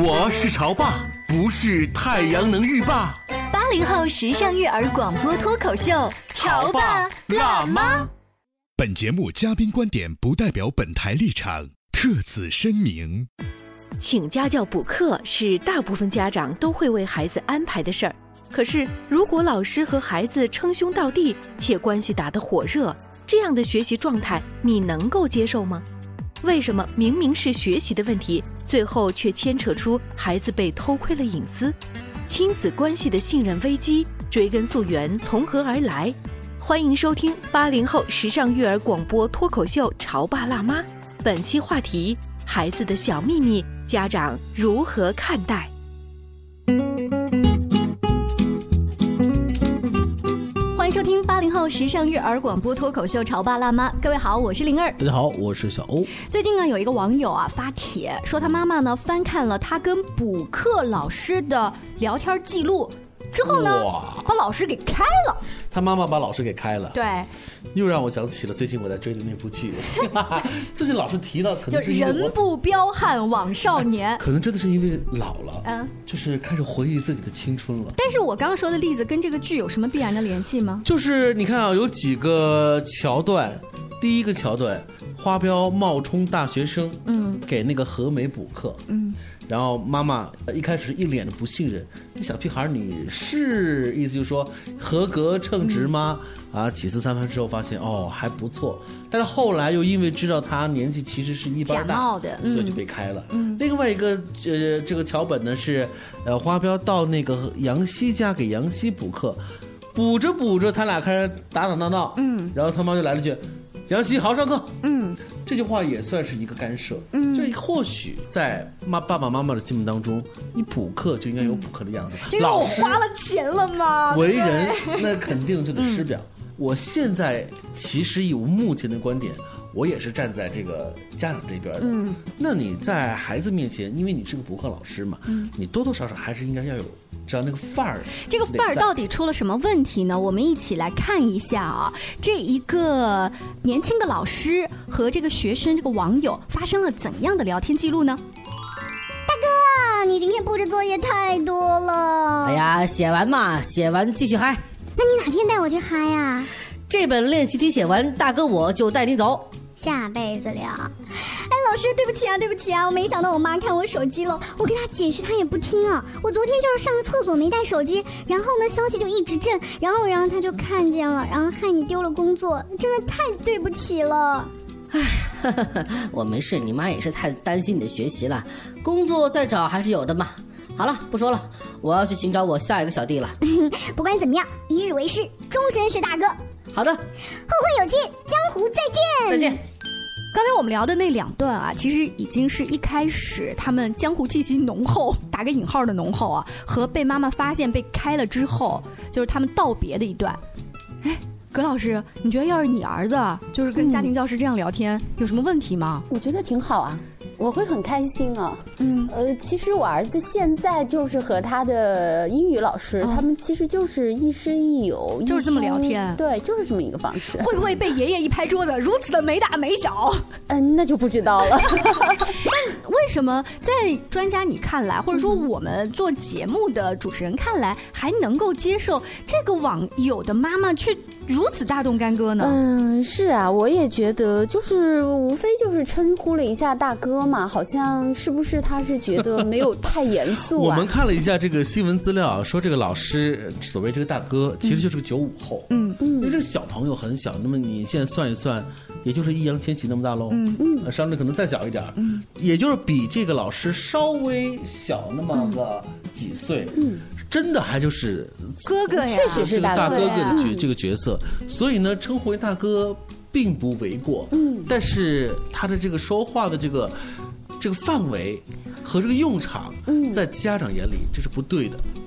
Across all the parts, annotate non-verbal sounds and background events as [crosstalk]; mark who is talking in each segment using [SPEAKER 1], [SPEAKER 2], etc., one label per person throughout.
[SPEAKER 1] 我是潮爸，不是太阳能浴霸。
[SPEAKER 2] 八零后时尚育儿广播脱口秀，潮爸辣妈。
[SPEAKER 3] 本节目嘉宾观点不代表本台立场，特此声明。
[SPEAKER 4] 请家教补课是大部分家长都会为孩子安排的事儿。可是，如果老师和孩子称兄道弟，且关系打得火热，这样的学习状态你能够接受吗？为什么明明是学习的问题，最后却牵扯出孩子被偷窥了隐私？亲子关系的信任危机，追根溯源从何而来？欢迎收听八零后时尚育儿广播脱口秀《潮爸辣妈》，本期话题：孩子的小秘密，家长如何看待？
[SPEAKER 2] 迎收听八零后时尚育儿广播脱口秀《潮爸辣妈》，各位好，我是灵儿。
[SPEAKER 5] 大家好，我是小欧。
[SPEAKER 2] 最近呢，有一个网友啊发帖说，他妈妈呢翻看了他跟补课老师的聊天记录之后呢，把老师给开了。
[SPEAKER 5] 他妈妈把老师给开了，
[SPEAKER 2] 对，
[SPEAKER 5] 又让我想起了最近我在追的那部剧。[laughs] 最近老是提到，可能
[SPEAKER 2] 就是人不彪悍枉少年，[laughs]
[SPEAKER 5] 可能真的是因为老了，嗯，就是开始回忆自己的青春了。
[SPEAKER 2] 但是我刚刚说的例子跟这个剧有什么必然的联系吗？
[SPEAKER 5] 就是你看啊，有几个桥段，第一个桥段，花彪冒充大学生，嗯，给那个何美补课，嗯。然后妈妈一开始一脸的不信任，那小屁孩你是意思就是说合格称职吗？啊，几次三番之后发现哦还不错，但是后来又因为知道他年纪其实是一般大，所以就被开了。另外一个呃这个桥本呢是，呃花彪到那个杨希家给杨希补课，补着补着他俩开始打打闹闹，嗯，然后他妈就来了句，杨希好好上课，嗯。这句话也算是一个干涉，嗯，就或许在妈爸爸妈妈的心目当中，你补课就应该有补课的样子。
[SPEAKER 2] 老师花了钱了吗？
[SPEAKER 5] 为人 [laughs] 那肯定就得师表。我现在其实以我目前的观点，我也是站在这个家长这边的。嗯，那你在孩子面前，因为你是个补课老师嘛，嗯，你多多少少还是应该要有。知道那个范儿，
[SPEAKER 2] 这个范儿到底出了什么问题呢？我们一起来看一下啊，这一个年轻的老师和这个学生这个网友发生了怎样的聊天记录呢？
[SPEAKER 6] 大哥，你今天布置作业太多了。
[SPEAKER 7] 哎呀，写完嘛，写完继续嗨。
[SPEAKER 6] 那你哪天带我去嗨呀？
[SPEAKER 7] 这本练习题写完，大哥我就带你走。
[SPEAKER 6] 下辈子聊。哎，老师，对不起啊，对不起啊，我没想到我妈看我手机了，我跟她解释她也不听啊。我昨天就是上个厕所没带手机，然后呢消息就一直震，然后然后她就看见了，然后害你丢了工作，真的太对不起了。哎，
[SPEAKER 7] 我没事，你妈也是太担心你的学习了，工作再找还是有的嘛。好了，不说了，我要去寻找我下一个小弟了。[laughs]
[SPEAKER 6] 不管怎么样，一日为师，终身是大哥。
[SPEAKER 7] 好的，后
[SPEAKER 6] 会有期，江湖再见。
[SPEAKER 7] 再见。
[SPEAKER 2] 刚才我们聊的那两段啊，其实已经是一开始他们江湖气息浓厚，打个引号的浓厚啊，和被妈妈发现被开了之后，就是他们道别的一段。哎，葛老师，你觉得要是你儿子就是跟家庭教师这样聊天，有什么问题吗？
[SPEAKER 8] 我觉得挺好啊。我会很开心啊，嗯，呃，其实我儿子现在就是和他的英语老师，他们其实就是亦师亦友，
[SPEAKER 2] 就是这么聊天，
[SPEAKER 8] 对，就是这么一个方式。
[SPEAKER 2] 会不会被爷爷一拍桌子，如此的没大没小？
[SPEAKER 8] 嗯，那就不知道了。[laughs]
[SPEAKER 2] 但为什么在专家你看来，或者说我们做节目的主持人看来，还能够接受这个网友的妈妈去如此大动干戈呢？
[SPEAKER 8] 嗯，是啊，我也觉得，就是无非就是称呼了一下大哥嘛，好像是不是他是觉得没有太严肃
[SPEAKER 5] 我
[SPEAKER 8] 啊？[laughs]
[SPEAKER 5] 们看了一下这个新闻资料，说这个老师所谓这个大哥，其实就是个九五后。
[SPEAKER 2] 嗯嗯
[SPEAKER 5] 因为这个小朋友很小，那么你现在算一算，也就是易烊千玺那么大喽。嗯嗯，商量可能再小一点嗯，也就是比这个老师稍微小那么个几岁。嗯，真的还就是
[SPEAKER 2] 哥哥呀，
[SPEAKER 8] 确实是
[SPEAKER 5] 这个大哥哥的角这个角色，所以呢，称呼为大哥并不为过。嗯，但是他的这个说话的这个这个范围和这个用场，在家长眼里这是不对的。
[SPEAKER 8] 嗯，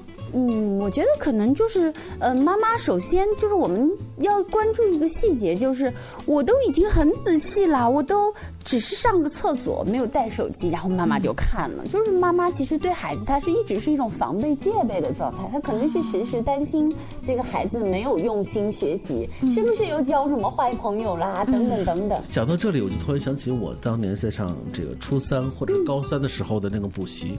[SPEAKER 8] 我觉得可能就是，呃，妈妈首先就是我们要关注一个细节，就是我都已经很仔细了，我都只是上个厕所，没有带手机，然后妈妈就看了。就是妈妈其实对孩子，她是一直是一种防备戒备的状态，她可能是时时担心这个孩子没有用心学习，是不是又交什么坏朋友啦，等等等等。
[SPEAKER 5] 讲到这里，我就突然想起我当年在上这个初三或者高三的时候的那个补习，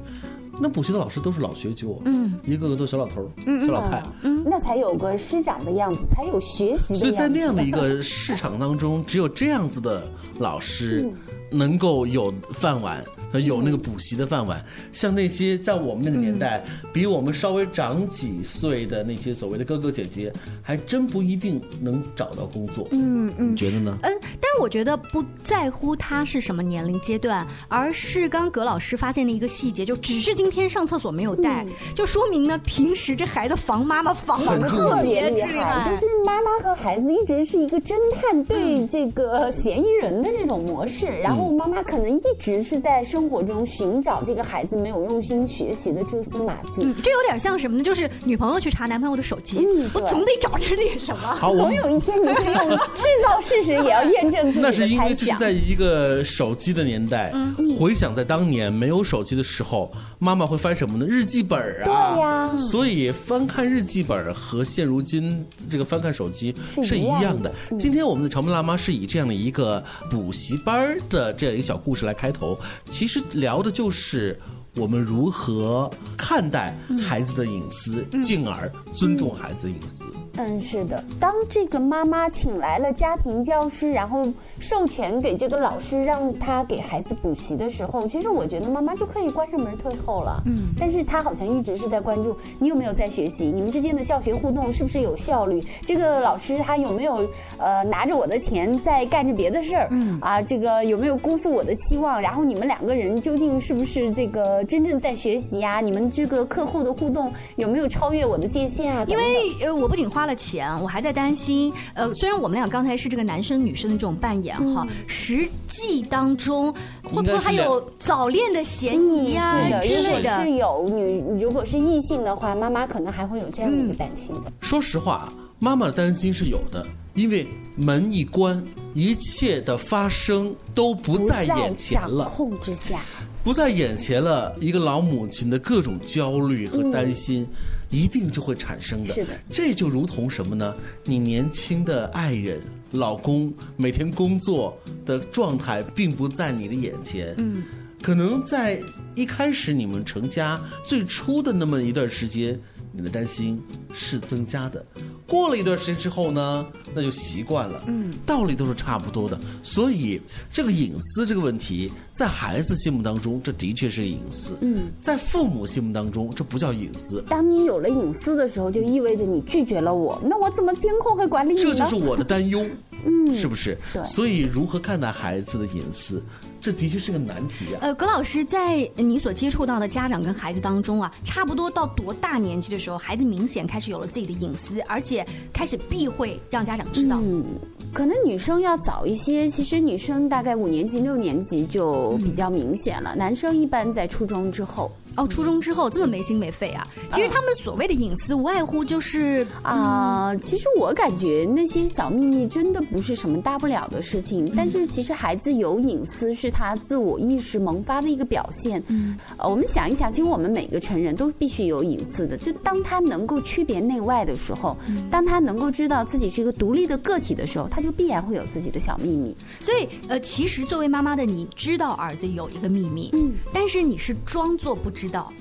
[SPEAKER 5] 那补习的老师都是老学究，嗯，一个个都小老头儿、小老太。
[SPEAKER 8] 嗯，那才有个师长的样子，才有学习的样子。
[SPEAKER 5] 所以在那样的一个市场当中，只有这样子的老师能够有饭碗。有那个补习的饭碗，像那些在我们那个年代、比我们稍微长几岁的那些所谓的哥哥姐姐，还真不一定能找到工作。嗯嗯，你觉得呢？
[SPEAKER 2] 嗯，但是我觉得不在乎他是什么年龄阶段，而是刚葛老师发现的一个细节，就只是今天上厕所没有带，就说明呢，平时这孩子防妈妈防的特别
[SPEAKER 8] 厉害，就是妈妈和孩子一直是一个侦探对这个嫌疑人的这种模式，然后妈妈可能一直是在生活中寻找这个孩子没有用心学习的蛛丝马迹。
[SPEAKER 2] 嗯，这有点像什么呢？就是女朋友去查男朋友的手机，
[SPEAKER 8] 嗯
[SPEAKER 2] 我总得找着点什么。
[SPEAKER 5] 好，
[SPEAKER 8] 总有一天你会用制造事实，也要验证自己
[SPEAKER 5] 那是因为这是。在一个手机的年代。
[SPEAKER 8] 嗯
[SPEAKER 5] 回想在当年没有手机的时候，妈妈会翻什么呢？日记本啊。
[SPEAKER 8] 对呀
[SPEAKER 5] 所以翻看日记本和现如今这个翻看手机
[SPEAKER 8] 是
[SPEAKER 5] 是一
[SPEAKER 8] 一样的
[SPEAKER 5] 样的。今天我们的长门辣妈是以这样的一个补习班的这样一个小故事来开头，其实实聊的就是。我们如何看待孩子的隐私，进而尊重孩子的隐私？
[SPEAKER 8] 嗯，是的。当这个妈妈请来了家庭教师，然后授权给这个老师让他给孩子补习的时候，其实我觉得妈妈就可以关上门退后了。嗯，但是她好像一直是在关注你有没有在学习，你们之间的教学互动是不是有效率，这个老师他有没有呃拿着我的钱在干着别的事儿？嗯，啊，这个有没有辜负我的期望？然后你们两个人究竟是不是这个真正在学习呀、你们这个课后的互动有没有超越我的界限啊？
[SPEAKER 2] 因为呃，我不仅花了钱，我还在担心。呃，虽然我们俩刚才是这个男生女生的这种扮演哈，实际当中会不会还有早恋的嫌疑呀、
[SPEAKER 8] 是的，
[SPEAKER 2] 之类
[SPEAKER 8] 如果是？有女，如果是异性的话，妈妈可能还会有这样的一个担心的。
[SPEAKER 5] 说实话，妈妈的担心是有的，因为门一关，一切的发生都不在眼前
[SPEAKER 8] 掌
[SPEAKER 5] 了，
[SPEAKER 8] 控之下，
[SPEAKER 5] 不在眼前了。一个老母亲的各种焦虑和担心，一定就会产生的。
[SPEAKER 8] 是的
[SPEAKER 5] 这就如同什么呢？你年轻的爱人、老公每天工作的状态并不在你的眼前，嗯，可能在一开始你们成家最初的那么一段时间，你的担心是增加的。过了一段时间之后呢，那就习惯了，嗯，道理都是差不多的。所以这个隐私这个问题，在孩子心目当中，这的确是隐私，嗯，在父母心目当中，这不叫隐私，
[SPEAKER 8] 当你有了隐私的时候，就意味着你拒绝了我，那我怎么监控和管理你呢？
[SPEAKER 5] 这就是我的担忧，
[SPEAKER 8] 嗯
[SPEAKER 5] 是不是？
[SPEAKER 8] 对
[SPEAKER 5] 所以如何看待孩子的隐私，这的确是个难题啊。
[SPEAKER 2] 呃，葛老师在你所接触到的家长跟孩子当中啊，差不多到多大年纪的时候，孩子明显开始有了自己的隐私，而且开始避讳让家长知道。
[SPEAKER 8] 嗯，可能女生要早一些。其实女生大概五年级、六年级就比较明显了，男生一般在初中之后。
[SPEAKER 2] 哦，初中之后这么没心没肺啊！其实他们所谓的隐私，无外乎就是
[SPEAKER 8] 啊、其实我感觉那些小秘密真的不是什么大不了的事情，但是其实孩子有隐私是他自我意识萌发的一个表现。嗯，呃，我们想一想，其实我们每个成人都必须有隐私的。就当他能够区别内外的时候，当他能够知道自己是一个独立的个体的时候，他就必然会有自己的小秘密。
[SPEAKER 2] 所以，呃，其实作为妈妈的你知道儿子有一个秘密，嗯，但是你是装作不知道，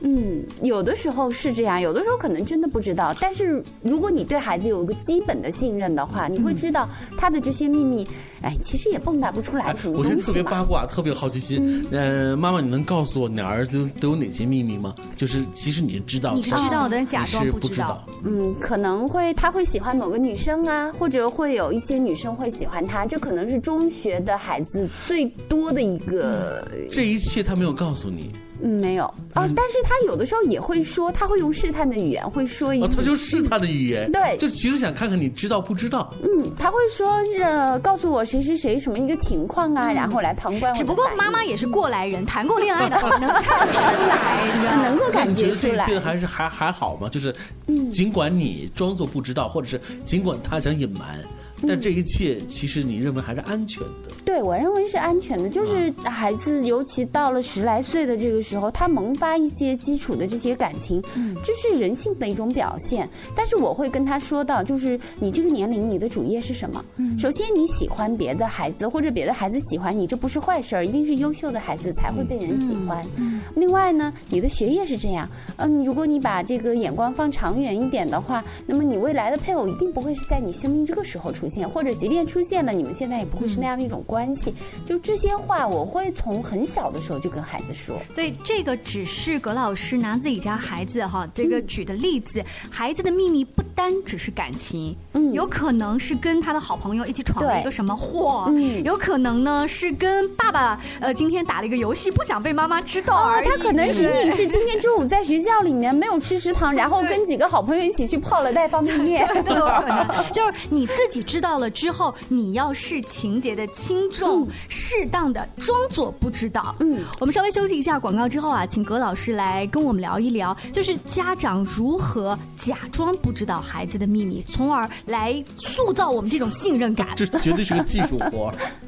[SPEAKER 8] 嗯，有的时候是这样，有的时候可能真的不知道。但是如果你对孩子有一个基本的信任的话，你会知道他的这些秘密，哎，其实也蹦跶不出来什么
[SPEAKER 5] 我是特别。八卦，特别有好奇心。嗯、妈妈，你能告诉我你儿子都有哪些秘密吗？就是其实你是知道的，
[SPEAKER 2] 你是知道的但假装
[SPEAKER 5] 你是
[SPEAKER 2] 不知道
[SPEAKER 5] 不知道。
[SPEAKER 8] 嗯，可能会他会喜欢某个女生啊，或者会有一些女生会喜欢他，这可能是中学的孩子最多的一个。
[SPEAKER 5] 这一切他没有告诉你，
[SPEAKER 8] 嗯，没有哦，但是他有的时候也会说，他会用试探的语言会说一
[SPEAKER 5] 哦，
[SPEAKER 8] 些。
[SPEAKER 5] 他就试探的语言，
[SPEAKER 8] 对
[SPEAKER 5] 就其实想看看你知道不知道。
[SPEAKER 8] 嗯，他会说是呃告诉我谁谁谁什么一个情况啊，然后来旁观
[SPEAKER 2] 只不过妈妈也是过来人，谈过恋爱 [laughs] 的话能看得出来，
[SPEAKER 8] 能感觉
[SPEAKER 5] 你觉得这
[SPEAKER 8] 出来。
[SPEAKER 5] 一切还是还还好吗？就是，尽管你装作不知道，或者是尽管他想隐瞒，但这一切其实你认为还是安全的。
[SPEAKER 8] 对，我认为是安全的。就是孩子，尤其到了十来岁的这个时候，他萌发一些基础的这些感情，这是人性的一种表现。但是我会跟他说到，就是你这个年龄，你的主业是什么？首先你喜欢别的孩子，或者别的孩子喜欢你，这不是坏事儿，一定是优秀的孩子才会被人喜欢。另外呢，你的学业是这样，嗯，如果你把这个眼光放长远一点的话，那么你未来的配偶一定不会是在你生命这个时候出现，或者即便出现了，你们现在也不会是那样的一种关系。就这些话，我会从很小的时候就跟孩子说。
[SPEAKER 2] 所以这个只是葛老师拿自己家孩子哈这个举的例子，孩子的秘密不单只是感情，
[SPEAKER 8] 嗯
[SPEAKER 2] 有可能是跟他的好朋友一起闯了一个什么祸，
[SPEAKER 8] 嗯
[SPEAKER 2] 有可能呢是跟爸爸呃今天打了一个游戏，不想被妈妈知道
[SPEAKER 8] 他可能仅仅是今天中午在学校里面没有吃食堂，然后跟几个好朋友一起去泡了袋方便面。[laughs] [laughs]
[SPEAKER 2] 就是你自己知道了之后，你要视情节的轻重，适当的装作不知道。嗯，我们稍微休息一下广告之后啊，请葛老师来跟我们聊一聊，就是家长如何假装不知道孩子的秘密，从而来塑造我们这种信任感。
[SPEAKER 5] 这绝对是个技术活儿。[laughs]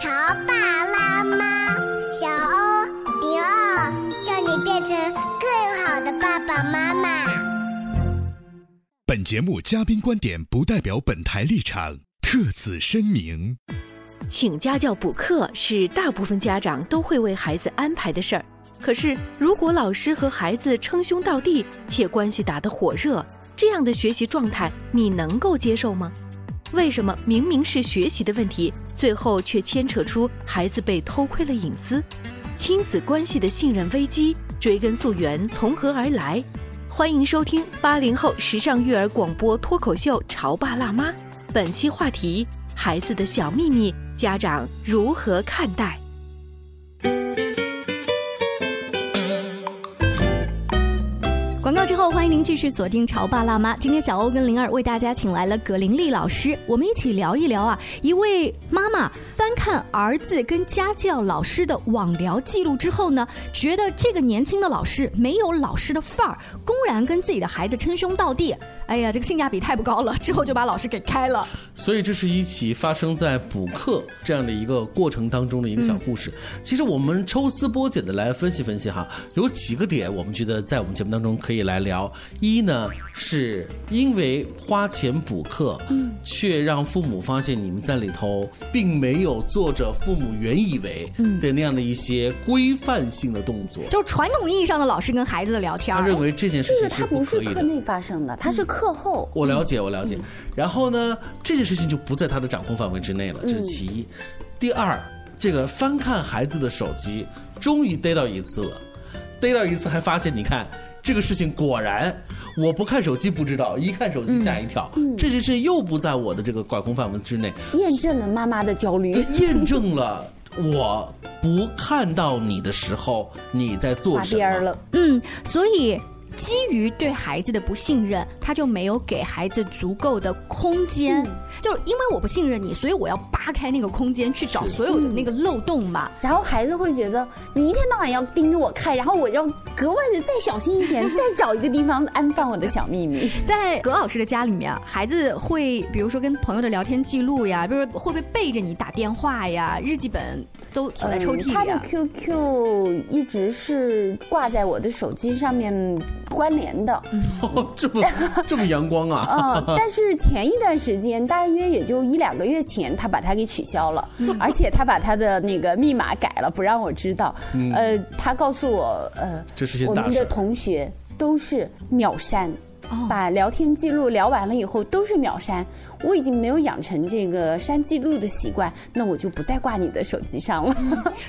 [SPEAKER 9] 潮爸辣妈》，小欧零二，叫你变成更好的爸爸妈妈。
[SPEAKER 3] 本节目嘉宾观点不代表本台立场，特此声明。
[SPEAKER 4] 请家教补课是大部分家长都会为孩子安排的事儿。可是，如果老师和孩子称兄道弟，且关系打得火热，这样的学习状态你能够接受吗？为什么明明是学习的问题，最后却牵扯出孩子被偷窥了隐私？亲子关系的信任危机，追根溯源从何而来？欢迎收听八零后时尚育儿广播脱口秀《潮爸辣妈》，本期话题：孩子的小秘密，家长如何看待？
[SPEAKER 2] 迎您继续锁定《潮爸辣妈》。今天小欧跟灵儿为大家请来了葛玲丽老师，我们一起聊一聊啊，一位妈妈翻看儿子跟家教老师的网聊记录之后呢，觉得这个年轻的老师没有老师的范儿，公然跟自己的孩子称兄道弟，哎呀，这个性价比太不高了，之后就把老师给开了。
[SPEAKER 5] 所以这是一起发生在补课这样的一个过程当中的一个小故事。其实我们抽丝剥茧的来分析分析哈，有几个点我们觉得在我们节目当中可以来聊。一呢，是因为花钱补课，嗯，却让父母发现你们在里头并没有做着父母原以为的那样的一些规范性的动作。
[SPEAKER 2] 就是传统意义上的老师跟孩子的聊天。
[SPEAKER 5] 他认为这件事
[SPEAKER 8] 这个
[SPEAKER 5] 情是不
[SPEAKER 8] 他不是
[SPEAKER 5] 可以的。
[SPEAKER 8] 课内发生的，他是课后。
[SPEAKER 5] 我了解，我了解。然后呢，这件事情就不在他的掌控范围之内了，这是其一。第二，这个翻看孩子的手机，终于逮到一次了，逮到一次还发现，你看这个事情果然我不看手机不知道，一看手机吓一跳，这件事又不在我的这个管控范围之内，
[SPEAKER 8] 验证了妈妈的焦虑，
[SPEAKER 5] 这验证了我不看到你的时候你在做什么
[SPEAKER 8] 了。
[SPEAKER 2] 嗯，所以。基于对孩子的不信任，他就没有给孩子足够的空间。就是因为我不信任你，所以我要扒开那个空间去找所有的那个漏洞嘛。
[SPEAKER 8] 然后孩子会觉得你一天到晚要盯着我看，然后我要格外的再小心一点，再找一个地方安放我的小秘密。[laughs]
[SPEAKER 2] 在葛老师的家里面，孩子会比如说跟朋友的聊天记录呀，比如说会不会背着你打电话呀，日记本都锁在抽屉里。
[SPEAKER 8] 他的 QQ 一直是挂在我的手机上面。关联的，[laughs]
[SPEAKER 5] 这么这么阳光啊！
[SPEAKER 8] 嗯，[laughs] 但是前一段时间，大约也就一两个月前，他把它给取消了，而且他把他的那个密码改了，不让我知道。呃，他告诉我，呃，
[SPEAKER 5] 这是
[SPEAKER 8] 我们的同学都是秒删，把聊天记录聊完了以后都是秒删。我已经没有养成这个删记录的习惯，那我就不再挂你的手机上了。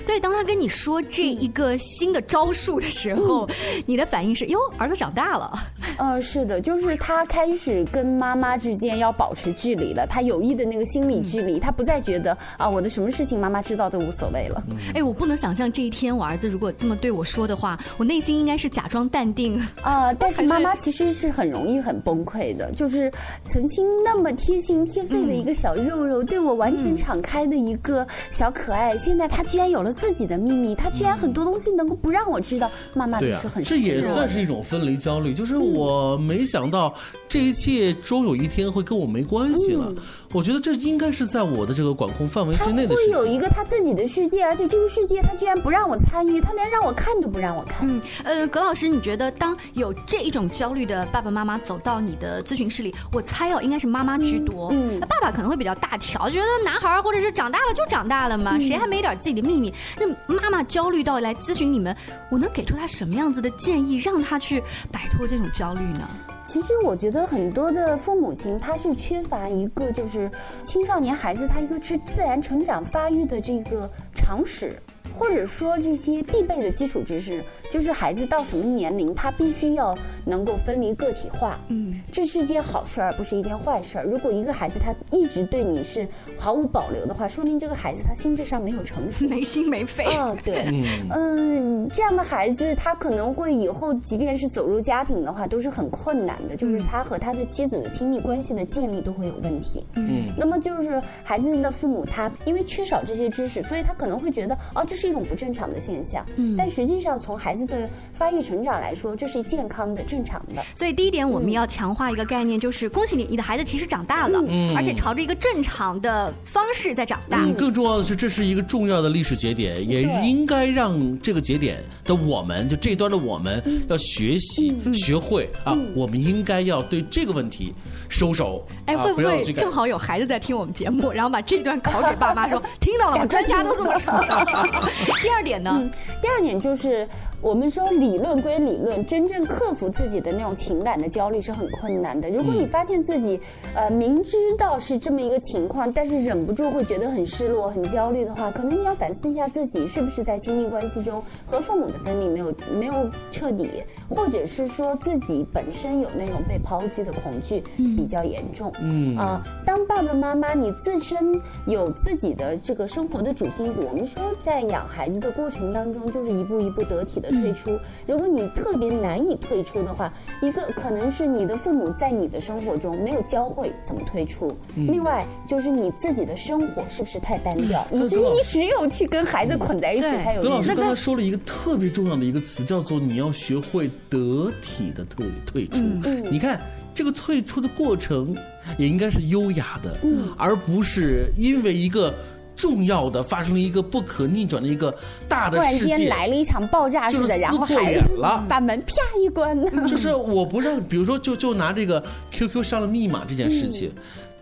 [SPEAKER 2] 所以当他跟你说这一个新的招数的时候，你的反应是：哟，儿子长大了。
[SPEAKER 8] 嗯，是的，就是他开始跟妈妈之间要保持距离了，他有意的那个心理距离，他不再觉得啊，我的什么事情妈妈知道都无所谓了。
[SPEAKER 2] 哎，我不能想象这一天我儿子如果这么对我说的话，我内心应该是假装淡定
[SPEAKER 8] 啊。但是妈妈其实是很容易很崩溃的，就是曾经那么贴。贴心贴肺的一个小肉肉，对我完全敞开的一个小可爱，现在他居然有了自己的秘密，他居然很多东西能够不让我知道。妈妈
[SPEAKER 5] 对
[SPEAKER 8] 是很
[SPEAKER 5] 这也算是一种分离焦虑，就是我没想到这一切终有一天会跟我没关系了。我觉得这应该是在我的这个管控范围之内的事
[SPEAKER 8] 情。会有一个他自己的世界，而且这个世界他居然不让我参与，他连让我看都不让我看。嗯，
[SPEAKER 2] 呃，葛老师，你觉得当有这一种焦虑的爸爸妈妈走到你的咨询室里，我猜哦，应该是妈妈居多。嗯，爸爸可能会比较大条，觉得男孩或者是长大了就长大了嘛，谁还没点自己的秘密？那妈妈焦虑到来咨询你们，我能给出他什么样子的建议，让他去摆脱这种焦虑呢？
[SPEAKER 8] 其实我觉得很多的父母亲他是缺乏一个就是青少年孩子他一个是自然成长发育的这个常识，或者说这些必备的基础知识。就是孩子到什么年龄，他必须要能够分离个体化。嗯，这是一件好事儿，不是一件坏事儿。如果一个孩子他一直对你是毫无保留的话，说明这个孩子他心智上没有成熟，[laughs]
[SPEAKER 2] 没心没肺。
[SPEAKER 8] 啊，对，嗯，这样的孩子他可能会以后即便是走入家庭的话，都是很困难的。就是他和他的妻子的亲密关系的建立都会有问题。嗯，那么就是孩子的父母他因为缺少这些知识，所以他可能会觉得哦，这是一种不正常的现象。嗯，但实际上从孩子的发育成长来说，这是健康的、正常的。
[SPEAKER 2] 所以第一点，我们要强化一个概念，就是恭喜你，你的孩子其实长大了，嗯而且朝着一个正常的方式在长大。
[SPEAKER 5] 更重要的是，这是一个重要的历史节点，也应该让这个节点的我们，就这一端的我们，要学习、学会啊，我们应该要对这个问题收手。
[SPEAKER 2] 哎，会不会正好有孩子在听我们节目，然后把这段拷给爸妈说，[laughs] 听到了吗？专家都这么说。[laughs] [laughs] 第二点呢？
[SPEAKER 8] 第二点就是。我们说理论归理论，真正克服自己的那种情感的焦虑是很困难的。如果你发现自己，呃，明知道是这么一个情况，但是忍不住会觉得很失落、很焦虑的话，可能你要反思一下自己是不是在亲密关系中和父母的分离没有没有彻底，或者是说自己本身有那种被抛弃的恐惧比较严重。嗯啊，当爸爸妈妈你自身有自己的这个生活的主心骨，我们说在养孩子的过程当中，就是一步一步得体的。退出，如果你特别难以退出的话，一个可能是你的父母在你的生活中没有教会怎么退出，另外就是你自己的生活是不是太单调，你只有去跟孩子捆在一起才有。
[SPEAKER 5] 葛老师刚才说了一个特别重要的一个词，叫做你要学会得体的退退出。你看这个退出的过程也应该是优雅的，而不是因为一个。重要的发生了一个不可逆转的一个大的事件，
[SPEAKER 8] 来了一场爆炸式的，然后
[SPEAKER 5] 还
[SPEAKER 8] 把门啪一关。[laughs]
[SPEAKER 5] 就是我不让，比如说，就就拿这个 QQ 上了密码这件事情，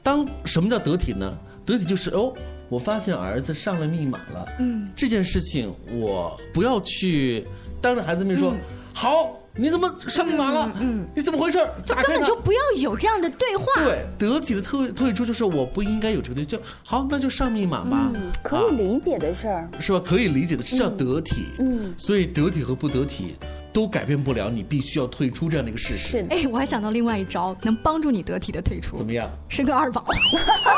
[SPEAKER 5] 当什么叫得体呢？得体就是哦，我发现儿子上了密码了，嗯，这件事情我不要去当着孩子面说好。你怎么上密码了？嗯，你怎么回事？
[SPEAKER 2] 根本就不要有这样的对话。
[SPEAKER 5] 对，得体的退退出就是我不应该有这个对，就好，那就上密码吧。
[SPEAKER 8] 可以理解的事儿，
[SPEAKER 5] 是吧？可以理解的，这叫得体。嗯，所以得体和不得体。都改变不了你必须要退出这样的一个事实。
[SPEAKER 8] 是的，
[SPEAKER 2] 哎，我还想到另外一招，能帮助你得体的退出。
[SPEAKER 5] 怎么样？
[SPEAKER 2] 生个二宝。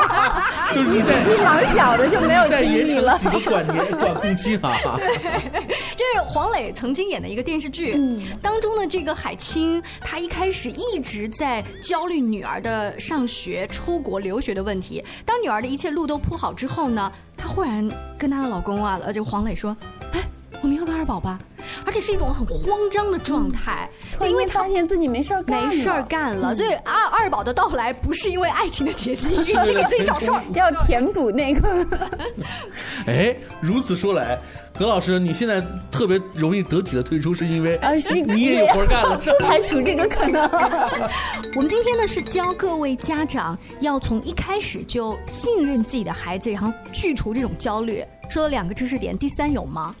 [SPEAKER 2] [laughs]
[SPEAKER 5] 就是你在
[SPEAKER 8] 年纪蛮小的就没有
[SPEAKER 5] 在
[SPEAKER 8] 精力了。
[SPEAKER 5] 延长几个管年管控期哈。[laughs]
[SPEAKER 2] 这是黄磊曾经演的一个电视剧，当中的这个海清，她一开始一直在焦虑女儿的上学、出国留学的问题。当女儿的一切路都铺好之后呢，她忽然跟她的老公啊，呃，这个黄磊说：“哎，我们要个二宝吧。”而且是一种很慌张的状态，因为
[SPEAKER 8] 发现自己没事儿干，
[SPEAKER 2] 没事儿干了，所以二二宝的到来不是因为爱情的结晶，[laughs] 是给自己找事儿，[laughs]
[SPEAKER 8] 要填补那个。[laughs]
[SPEAKER 5] 哎，如此说来，何老师，你现在特别容易得体的退出，是因为
[SPEAKER 8] 啊，是
[SPEAKER 5] 你也有活干了，
[SPEAKER 8] 不排除这个可能。
[SPEAKER 2] 我们今天呢是教各位家长要从一开始就信任自己的孩子，然后去除这种焦虑。说了两个知识点，第三有吗？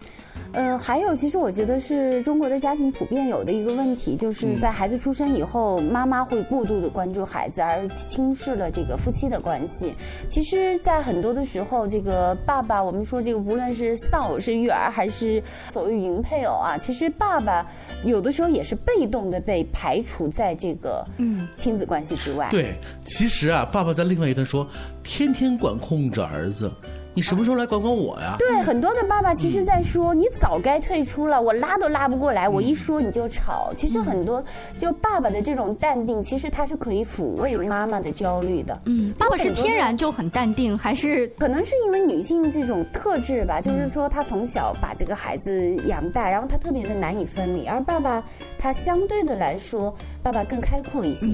[SPEAKER 8] 呃，还有，其实我觉得是中国的家庭普遍有的一个问题，就是在孩子出生以后，妈妈会过度的关注孩子，而轻视了这个夫妻的关系。其实，在很多的时候，这个爸爸，我们说这个无论是丧偶式育儿，还是所谓云配偶啊，其实爸爸有的时候也是被动的被排除在这个嗯亲子关系之外。
[SPEAKER 5] 对，其实啊，爸爸在另外一段说，天天管控着儿子。你什么时候来管管我呀？
[SPEAKER 8] 对，很多的爸爸其实在说，你早该退出了，我拉都拉不过来，我一说你就吵。其实很多就爸爸的这种淡定，其实他是可以抚慰妈妈的焦虑的。
[SPEAKER 2] 嗯，爸爸是天然就很淡定，还是
[SPEAKER 8] 可能是因为女性这种特质吧？就是说，她从小把这个孩子养大，然后她特别的难以分离，而爸爸他相对的来说。爸爸更开阔一些，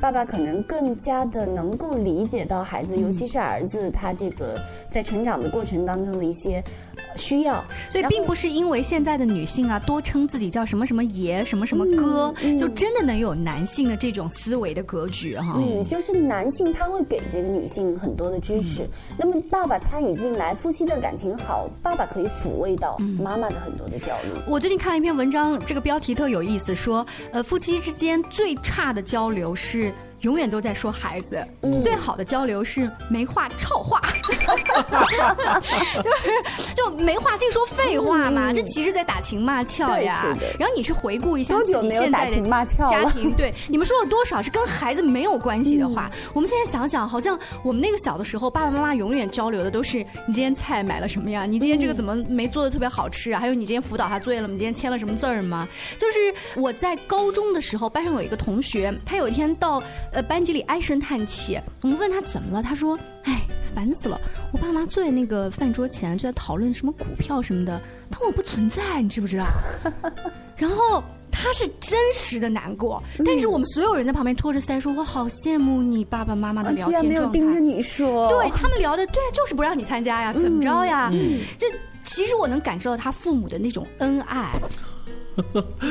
[SPEAKER 8] 爸爸可能更加的能够理解到孩子，尤其是儿子，他这个在成长的过程当中的一些需要。
[SPEAKER 2] 所以，并不是因为现在的女性啊，多称自己叫什么什么爷、什么什么哥，就真的能有男性的这种思维的格局哈。
[SPEAKER 8] 嗯，就是男性他会给这个女性很多的支持。那么，爸爸参与进来，夫妻的感情好，爸爸可以抚慰到妈妈的很多的焦虑。
[SPEAKER 2] 我最近看了一篇文章，这个标题特有意思，说呃，夫妻之间。最差的交流是。永远都在说孩子，最好的交流是没话吵话，[laughs] 就是就没话净说废话嘛，这其实在打情骂俏呀。然后你去回顾一下自己现在的家庭，对 [laughs] 你们说了多少是跟孩子没有关系的话？我们现在想想，好像我们那个小的时候，爸爸妈妈永远交流的都是你今天菜买了什么呀？你今天这个怎么没做的特别好吃啊？还有你今天辅导他作业了？你今天签了什么字儿吗？就是我在高中的时候，班上有一个同学，他有一天到。呃，班级里唉声叹气。我们问他怎么了，他说：“哎，烦死了！我爸妈坐在那个饭桌前，就在讨论什么股票什么的，但我不存在，你知不知道？” [laughs] 然后他是真实的难过，但是我们所有人在旁边托着腮说：“我好羡慕你爸爸妈妈的聊天状态。”
[SPEAKER 8] 没有盯着你说，
[SPEAKER 2] 对他们聊的，对，就是不让你参加呀，怎么着呀？[laughs] 这其实我能感受到他父母的那种恩爱。[laughs]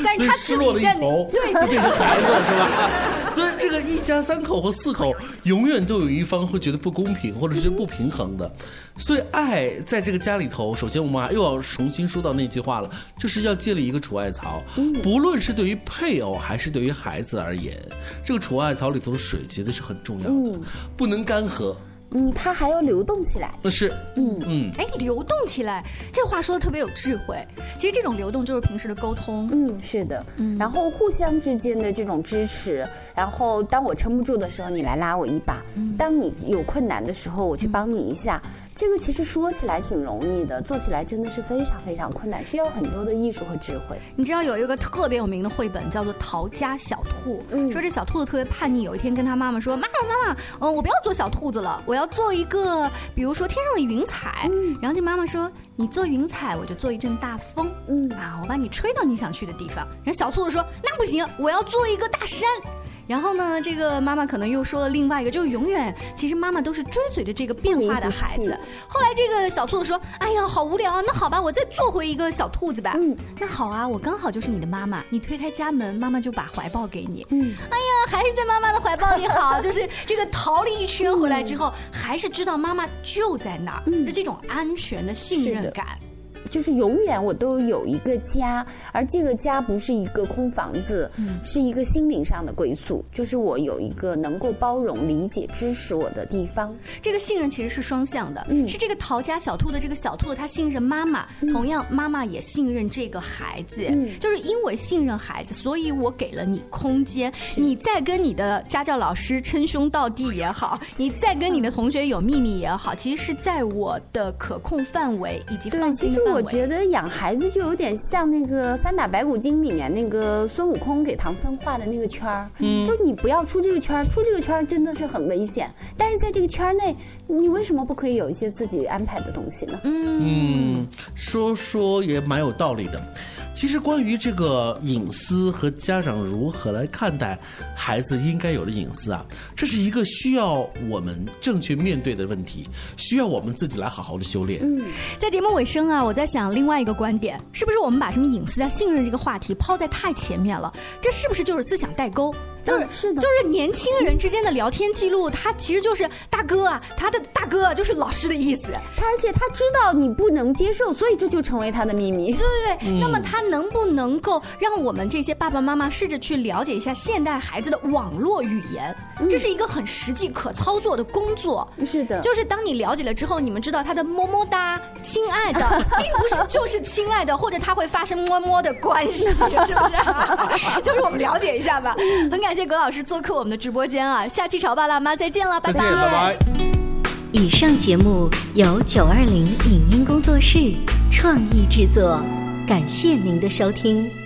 [SPEAKER 2] 但是他
[SPEAKER 5] 失落了一头，
[SPEAKER 2] 对，
[SPEAKER 5] 变成孩子了，是吧？所以这个一家三口和四口，永远都有一方会觉得不公平，或者是不平衡的。所以爱在这个家里头，首先我们又要重新说到那句话了，就是要建立一个储爱槽。不论是对于配偶还是对于孩子而言，这个储爱槽里头的水绝对是很重要的，不能干涸。
[SPEAKER 8] 嗯，它还要流动起来。
[SPEAKER 5] 不是，嗯嗯，
[SPEAKER 2] 哎，流动起来，这话说的特别有智慧。其实这种流动就是平时的沟通。
[SPEAKER 8] 嗯，是的。嗯，然后互相之间的这种支持，然后当我撑不住的时候，你来拉我一把；当你有困难的时候，我去帮你一下。这个其实说起来挺容易的，做起来真的是非常非常困难，需要很多的艺术和智慧。
[SPEAKER 2] 你知道有一个特别有名的绘本叫做《逃家小兔》，说这小兔子特别叛逆，有一天跟他妈妈说：“妈妈妈妈，嗯，我不要做小兔子了，我要做一个，比如说天上的云彩。”然后这妈妈说：“你做云彩，我就做一阵大风，嗯啊，我把你吹到你想去的地方。”然后小兔子说：“那不行，我要做一个大山。”然后呢，这个妈妈可能又说了另外一个，就是永远，其实妈妈都是追随着这个变化的孩子。后来这个小兔子说：“哎呀，好无聊啊！那好吧，我再做回一个小兔子吧。”嗯，那好啊，我刚好就是你的妈妈。你推开家门，妈妈就把怀抱给你。嗯，哎呀，还是在妈妈的怀抱里好。就是这个逃了一圈回来之后，还是知道妈妈就在那儿，的这种安全的信任感。
[SPEAKER 8] 就是永远我都有一个家，而这个家不是一个空房子，是一个心灵上的归宿，就是我有一个能够包容、理解、支持我的地方。
[SPEAKER 2] 这个信任其实是双向的，是这个陶家小兔的这个小兔子，它信任妈妈，同样妈妈也信任这个孩子，就是因为信任孩子，所以我给了你空间，你再跟你的家教老师称兄道弟也好，你再跟你的同学有秘密也好，其实是在我的可控范围以及放
[SPEAKER 8] 其
[SPEAKER 2] 心的范围。
[SPEAKER 8] 实我觉得养孩子就有点像那个《三打白骨精》里面那个孙悟空给唐僧画的那个圈儿，
[SPEAKER 5] 嗯
[SPEAKER 8] 就是你不要出这个圈儿，出这个圈儿真的是很危险。但是在这个圈儿内，你为什么不可以有一些自己安排的东西呢？
[SPEAKER 5] 嗯，说说也蛮有道理的。其实关于这个隐私和家长如何来看待孩子应该有的隐私啊，这是一个需要我们正确面对的问题，需要我们自己来好好的修炼。
[SPEAKER 2] 嗯，在节目尾声啊，我在想另外一个观点，是不是我们把什么隐私啊、信任这个话题抛在太前面了？这是不是就是思想代沟？就是
[SPEAKER 8] 是的，
[SPEAKER 2] 就是年轻人之间的聊天记录，他其实就是大哥啊，他的大哥啊就是老师的意思。
[SPEAKER 8] 他而且他知道你不能接受，所以这就成为他的秘密。
[SPEAKER 2] 对对对，那么他能不能够让我们这些爸爸妈妈试着去了解一下现代孩子的网络语言？这是一个很实际可操作的工作。
[SPEAKER 8] 是的，
[SPEAKER 2] 就是当你了解了之后，你们知道他的么么哒、亲爱的，[laughs] 并不是就是亲爱的，或者他会发生么么的关系，是不是？[laughs] 就是我们了解一下吧。很感谢葛老师做客我们的直播间啊！下期潮爸辣妈再见了，拜
[SPEAKER 5] 再见，拜拜。
[SPEAKER 10] 以上节目由九二零影音工作室创意制作，感谢您的收听。